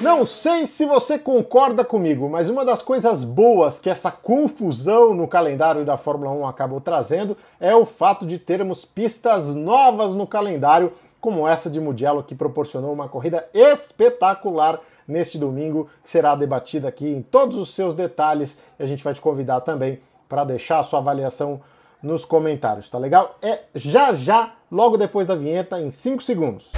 Não sei se você concorda comigo, mas uma das coisas boas que essa confusão no calendário da Fórmula 1 acabou trazendo é o fato de termos pistas novas no calendário, como essa de Mugello, que proporcionou uma corrida espetacular neste domingo, que será debatida aqui em todos os seus detalhes e a gente vai te convidar também para deixar a sua avaliação nos comentários, tá legal? É já já, logo depois da vinheta, em 5 segundos.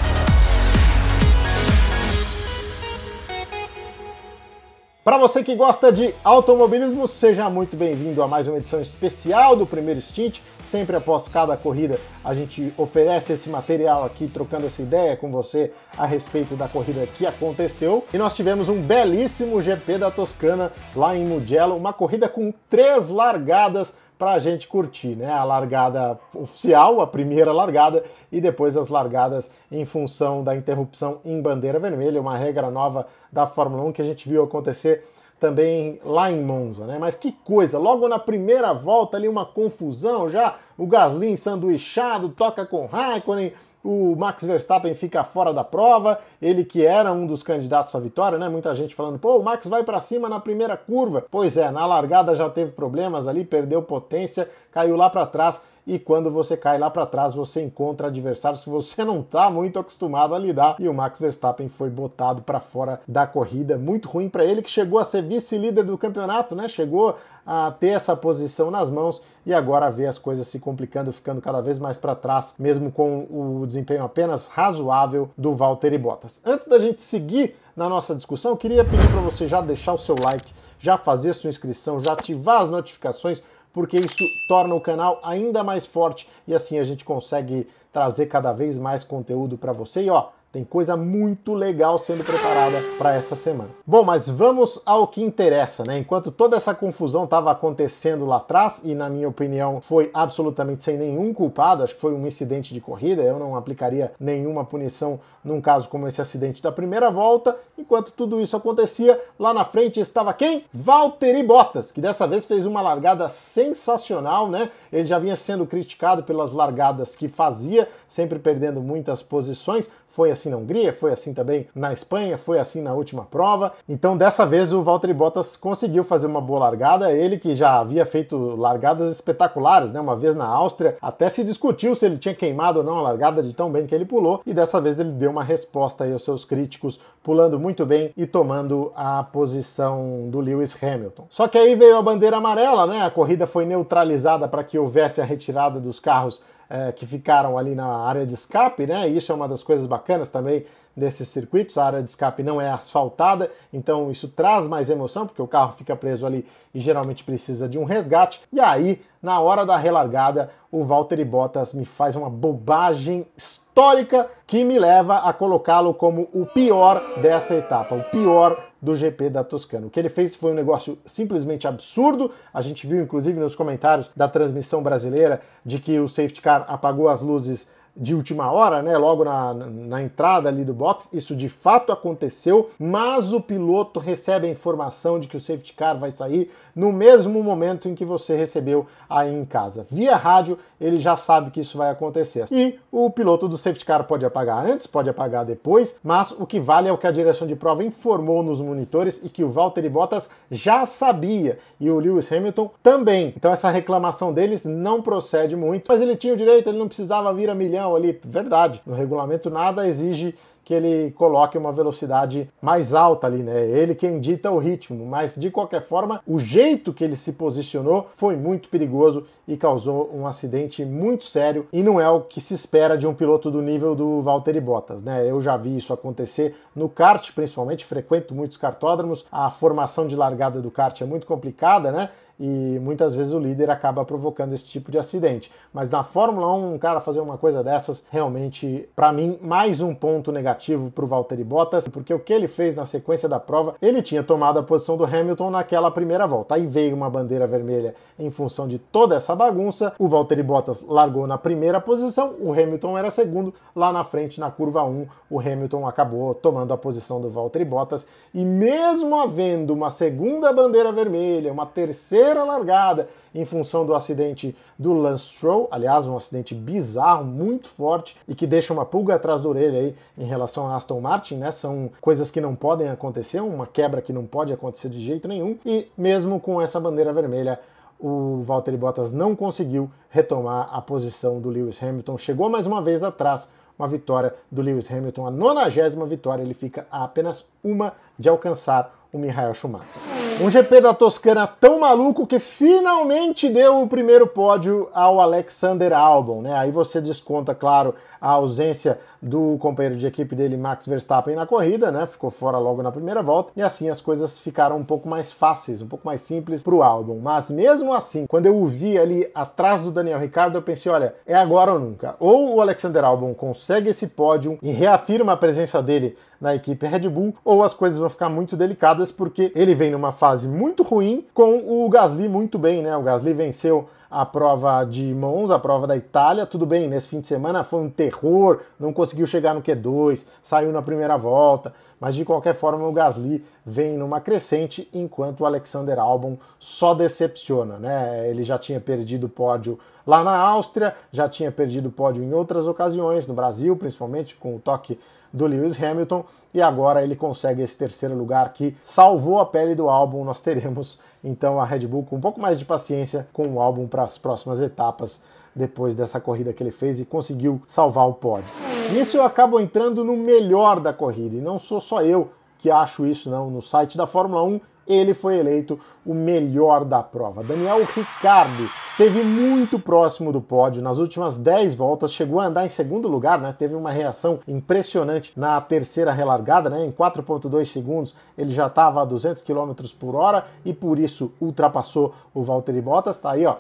Para você que gosta de automobilismo, seja muito bem-vindo a mais uma edição especial do Primeiro Stint. Sempre após cada corrida, a gente oferece esse material aqui, trocando essa ideia com você a respeito da corrida que aconteceu. E nós tivemos um belíssimo GP da Toscana lá em Mugello, uma corrida com três largadas para a gente curtir, né? A largada oficial, a primeira largada, e depois as largadas em função da interrupção em bandeira vermelha, uma regra nova da Fórmula 1 que a gente viu acontecer também lá em Monza, né? Mas que coisa, logo na primeira volta ali uma confusão já, o Gasly sanduichado, toca com Raikkonen, o Max Verstappen fica fora da prova, ele que era um dos candidatos à vitória, né? Muita gente falando, pô, o Max vai para cima na primeira curva. Pois é, na largada já teve problemas ali, perdeu potência, caiu lá para trás e quando você cai lá para trás, você encontra adversários que você não está muito acostumado a lidar. E o Max Verstappen foi botado para fora da corrida, muito ruim para ele que chegou a ser vice-líder do campeonato, né? Chegou a ter essa posição nas mãos e agora vê as coisas se complicando, ficando cada vez mais para trás, mesmo com o desempenho apenas razoável do Valtteri Bottas. Antes da gente seguir na nossa discussão, queria pedir para você já deixar o seu like, já fazer sua inscrição, já ativar as notificações porque isso torna o canal ainda mais forte e assim a gente consegue trazer cada vez mais conteúdo para você. E ó, tem coisa muito legal sendo preparada para essa semana. Bom, mas vamos ao que interessa, né? Enquanto toda essa confusão estava acontecendo lá atrás, e na minha opinião foi absolutamente sem nenhum culpado, acho que foi um incidente de corrida, eu não aplicaria nenhuma punição num caso como esse acidente da primeira volta. Enquanto tudo isso acontecia, lá na frente estava quem? Valtteri Bottas, que dessa vez fez uma largada sensacional, né? Ele já vinha sendo criticado pelas largadas que fazia, sempre perdendo muitas posições foi assim na Hungria, foi assim também na Espanha, foi assim na última prova. Então dessa vez o Valtteri Bottas conseguiu fazer uma boa largada, ele que já havia feito largadas espetaculares, né? Uma vez na Áustria, até se discutiu se ele tinha queimado ou não a largada de tão bem que ele pulou, e dessa vez ele deu uma resposta aí aos seus críticos, pulando muito bem e tomando a posição do Lewis Hamilton. Só que aí veio a bandeira amarela, né? A corrida foi neutralizada para que houvesse a retirada dos carros é, que ficaram ali na área de escape, né? Isso é uma das coisas bacanas também desses circuitos, a área de escape não é asfaltada, então isso traz mais emoção, porque o carro fica preso ali e geralmente precisa de um resgate. E aí, na hora da relargada, o Valtteri Bottas me faz uma bobagem histórica que me leva a colocá-lo como o pior dessa etapa, o pior do GP da Toscana. O que ele fez foi um negócio simplesmente absurdo. A gente viu, inclusive, nos comentários da transmissão brasileira de que o safety car apagou as luzes de última hora, né, logo na, na entrada ali do box, isso de fato aconteceu, mas o piloto recebe a informação de que o safety car vai sair no mesmo momento em que você recebeu aí em casa. Via rádio, ele já sabe que isso vai acontecer. E o piloto do safety car pode apagar antes, pode apagar depois, mas o que vale é o que a direção de prova informou nos monitores e que o Valtteri Bottas já sabia e o Lewis Hamilton também. Então essa reclamação deles não procede muito, mas ele tinha o direito, ele não precisava vir a milhão ali. Verdade, no regulamento nada exige que ele coloque uma velocidade mais alta ali, né? Ele quem dita o ritmo, mas de qualquer forma, o jeito que ele se posicionou foi muito perigoso e causou um acidente muito sério e não é o que se espera de um piloto do nível do Valtteri Bottas, né? Eu já vi isso acontecer no kart, principalmente, frequento muitos kartódromos, a formação de largada do kart é muito complicada, né? E muitas vezes o líder acaba provocando esse tipo de acidente. Mas na Fórmula 1, um cara fazer uma coisa dessas, realmente, para mim, mais um ponto negativo para o Valtteri Bottas, porque o que ele fez na sequência da prova, ele tinha tomado a posição do Hamilton naquela primeira volta. Aí veio uma bandeira vermelha em função de toda essa bagunça, o Valtteri Bottas largou na primeira posição, o Hamilton era segundo, lá na frente, na curva 1, o Hamilton acabou tomando a posição do Valtteri Bottas, e mesmo havendo uma segunda bandeira vermelha, uma terceira terceira largada em função do acidente do Lance Stroll, aliás, um acidente bizarro, muito forte e que deixa uma pulga atrás da orelha aí em relação a Aston Martin, né? São coisas que não podem acontecer, uma quebra que não pode acontecer de jeito nenhum e mesmo com essa bandeira vermelha o Valtteri Bottas não conseguiu retomar a posição do Lewis Hamilton, chegou mais uma vez atrás, uma vitória do Lewis Hamilton, a nonagésima vitória, ele fica a apenas uma de alcançar o Michael Schumacher. Um GP da Toscana tão maluco que finalmente deu o primeiro pódio ao Alexander Albon, né? Aí você desconta, claro, a ausência do companheiro de equipe dele, Max Verstappen, na corrida, né? Ficou fora logo na primeira volta, e assim as coisas ficaram um pouco mais fáceis, um pouco mais simples para o Albon. Mas mesmo assim, quando eu o vi ali atrás do Daniel Ricciardo, eu pensei, olha, é agora ou nunca. Ou o Alexander Albon consegue esse pódio e reafirma a presença dele na equipe Red Bull, ou as coisas vão ficar muito delicadas porque ele vem numa fase muito ruim com o Gasly muito bem, né? O Gasly venceu a prova de Monza, a prova da Itália. Tudo bem, nesse fim de semana foi um terror, não conseguiu chegar no Q2, saiu na primeira volta, mas de qualquer forma o Gasly vem numa crescente, enquanto o Alexander Albon só decepciona, né? Ele já tinha perdido pódio lá na Áustria, já tinha perdido pódio em outras ocasiões, no Brasil, principalmente com o toque do Lewis Hamilton, e agora ele consegue esse terceiro lugar que salvou a pele do álbum. Nós teremos então a Red Bull com um pouco mais de paciência com o álbum para as próximas etapas depois dessa corrida que ele fez e conseguiu salvar o pódio. Nisso eu acabo entrando no melhor da corrida, e não sou só eu que acho isso, não. No site da Fórmula 1 ele foi eleito o melhor da prova. Daniel Ricardo esteve muito próximo do pódio nas últimas 10 voltas, chegou a andar em segundo lugar, né? Teve uma reação impressionante na terceira relargada, né? Em 4.2 segundos ele já estava a 200 km por hora e por isso ultrapassou o Valtteri Bottas. Tá aí, ó.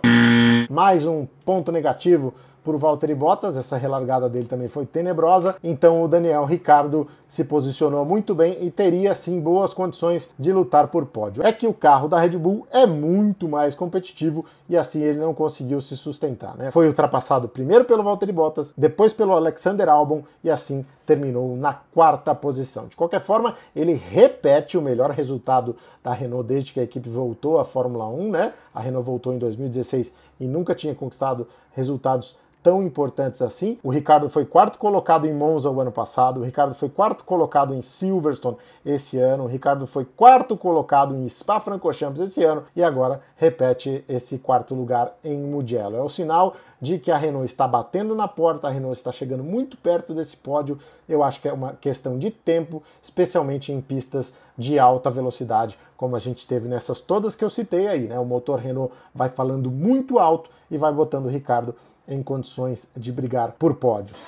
Mais um ponto negativo por Valtteri Bottas, essa relargada dele também foi tenebrosa, então o Daniel Ricardo se posicionou muito bem e teria sim boas condições de lutar por pódio. É que o carro da Red Bull é muito mais competitivo e assim ele não conseguiu se sustentar, né? Foi ultrapassado primeiro pelo Valtteri Bottas, depois pelo Alexander Albon e assim terminou na quarta posição. De qualquer forma, ele repete o melhor resultado da Renault desde que a equipe voltou à Fórmula 1, né? A Renault voltou em 2016 e nunca tinha conquistado resultados tão importantes assim. O Ricardo foi quarto colocado em Monza o ano passado, o Ricardo foi quarto colocado em Silverstone esse ano, o Ricardo foi quarto colocado em Spa-Francorchamps esse ano e agora repete esse quarto lugar em Mugello. É o sinal de que a Renault está batendo na porta, a Renault está chegando muito perto desse pódio. Eu acho que é uma questão de tempo, especialmente em pistas de alta velocidade, como a gente teve nessas todas que eu citei aí, né? O motor Renault vai falando muito alto e vai botando o Ricardo em condições de brigar por pódios.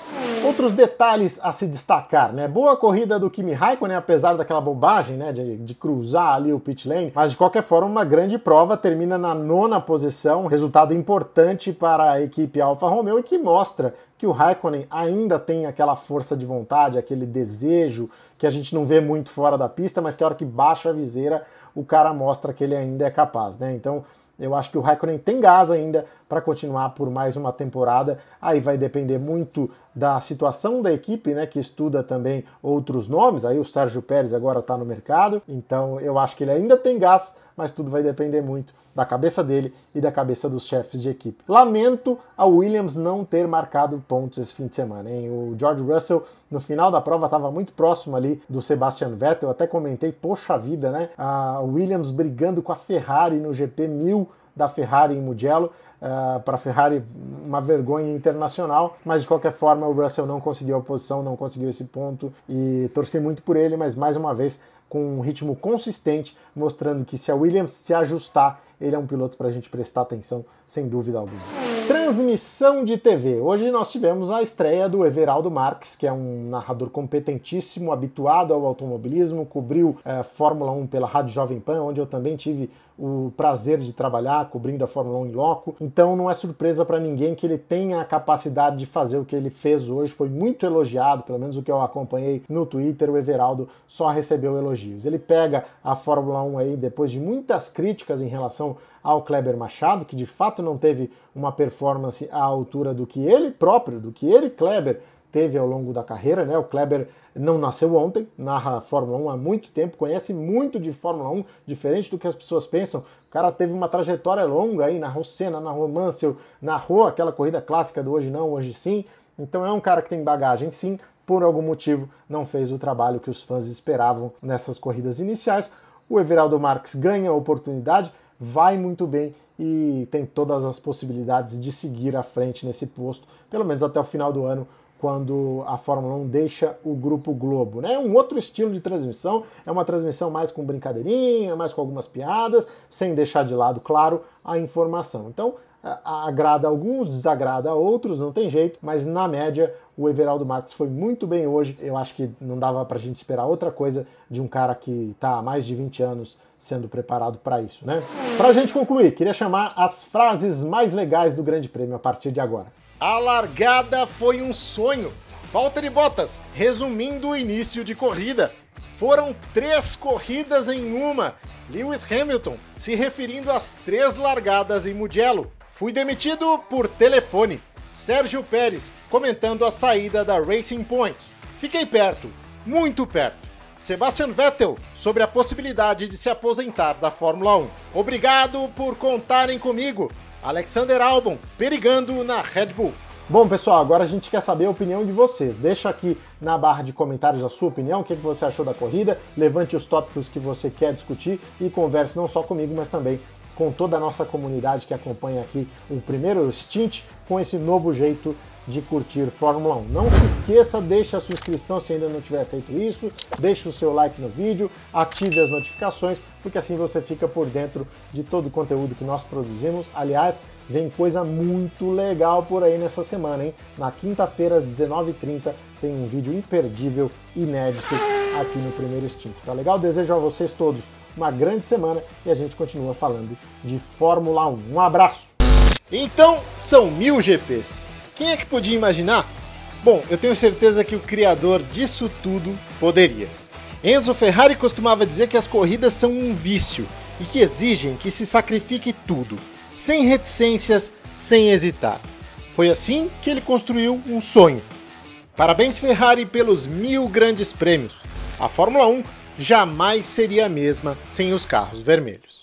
Outros detalhes a se destacar, né? Boa corrida do Kimi Raikkonen, apesar daquela bobagem, né, de, de, cruzar ali o pit lane, mas de qualquer forma uma grande prova, termina na nona posição, resultado importante para a equipe Alfa Romeo e que mostra que o Raikkonen ainda tem aquela força de vontade, aquele desejo que a gente não vê muito fora da pista, mas que a hora que baixa a viseira, o cara mostra que ele ainda é capaz, né? Então, eu acho que o Raikkonen tem gás ainda para continuar por mais uma temporada. Aí vai depender muito da situação da equipe, né, que estuda também outros nomes. Aí o Sérgio Pérez agora está no mercado, então eu acho que ele ainda tem gás mas tudo vai depender muito da cabeça dele e da cabeça dos chefes de equipe. Lamento a Williams não ter marcado pontos esse fim de semana. Hein? O George Russell, no final da prova, estava muito próximo ali do Sebastian Vettel. Até comentei, poxa vida, né? A Williams brigando com a Ferrari no GP 1000 da Ferrari em Mugello. Uh, para a Ferrari uma vergonha internacional, mas de qualquer forma o Russell não conseguiu a posição, não conseguiu esse ponto e torci muito por ele, mas mais uma vez com um ritmo consistente, mostrando que se a Williams se ajustar, ele é um piloto para a gente prestar atenção, sem dúvida alguma. Transmissão de TV. Hoje nós tivemos a estreia do Everaldo Marques, que é um narrador competentíssimo, habituado ao automobilismo, cobriu é, Fórmula 1 pela Rádio Jovem Pan, onde eu também tive o prazer de trabalhar cobrindo a Fórmula 1 em loco. Então não é surpresa para ninguém que ele tenha a capacidade de fazer o que ele fez hoje. Foi muito elogiado, pelo menos o que eu acompanhei no Twitter, o Everaldo só recebeu elogios. Ele pega a Fórmula 1 aí depois de muitas críticas em relação ao Kleber Machado, que de fato não teve uma performance à altura do que ele próprio, do que ele, Kleber, teve ao longo da carreira, né? O Kleber não nasceu ontem, narra Fórmula 1 há muito tempo, conhece muito de Fórmula 1, diferente do que as pessoas pensam. O cara teve uma trajetória longa aí, narrou Senna, narrou Mansell, narrou aquela corrida clássica do hoje não, hoje sim. Então é um cara que tem bagagem sim, por algum motivo não fez o trabalho que os fãs esperavam nessas corridas iniciais. O Everaldo Marques ganha a oportunidade, vai muito bem e tem todas as possibilidades de seguir à frente nesse posto, pelo menos até o final do ano, quando a Fórmula 1 deixa o Grupo Globo. Né? É um outro estilo de transmissão, é uma transmissão mais com brincadeirinha, mais com algumas piadas, sem deixar de lado, claro, a informação. Então, agrada a alguns, desagrada a outros, não tem jeito, mas na média o Everaldo Marques foi muito bem hoje. Eu acho que não dava para gente esperar outra coisa de um cara que está há mais de 20 anos sendo preparado para isso, né? Para gente concluir, queria chamar as frases mais legais do Grande Prêmio a partir de agora. A largada foi um sonho. Valtteri Bottas, resumindo o início de corrida. Foram três corridas em uma. Lewis Hamilton se referindo às três largadas em Mugello. Fui demitido por telefone. Sérgio Pérez comentando a saída da Racing Point. Fiquei perto, muito perto. Sebastian Vettel sobre a possibilidade de se aposentar da Fórmula 1. Obrigado por contarem comigo. Alexander Albon perigando na Red Bull. Bom, pessoal, agora a gente quer saber a opinião de vocês. Deixa aqui na barra de comentários a sua opinião, o que você achou da corrida, levante os tópicos que você quer discutir e converse não só comigo, mas também com toda a nossa comunidade que acompanha aqui o primeiro stint com esse novo jeito de curtir Fórmula 1. Não se esqueça, deixe a sua inscrição se ainda não tiver feito isso, deixe o seu like no vídeo, ative as notificações, porque assim você fica por dentro de todo o conteúdo que nós produzimos. Aliás, vem coisa muito legal por aí nessa semana, hein? Na quinta-feira, às 19h30, tem um vídeo imperdível, inédito, aqui no Primeiro Instinto. Tá legal? Desejo a vocês todos uma grande semana e a gente continua falando de Fórmula 1. Um abraço! Então, são mil GPs quem é que podia imaginar? Bom, eu tenho certeza que o criador disso tudo poderia. Enzo Ferrari costumava dizer que as corridas são um vício e que exigem que se sacrifique tudo, sem reticências, sem hesitar. Foi assim que ele construiu um sonho. Parabéns, Ferrari, pelos mil grandes prêmios. A Fórmula 1 jamais seria a mesma sem os carros vermelhos.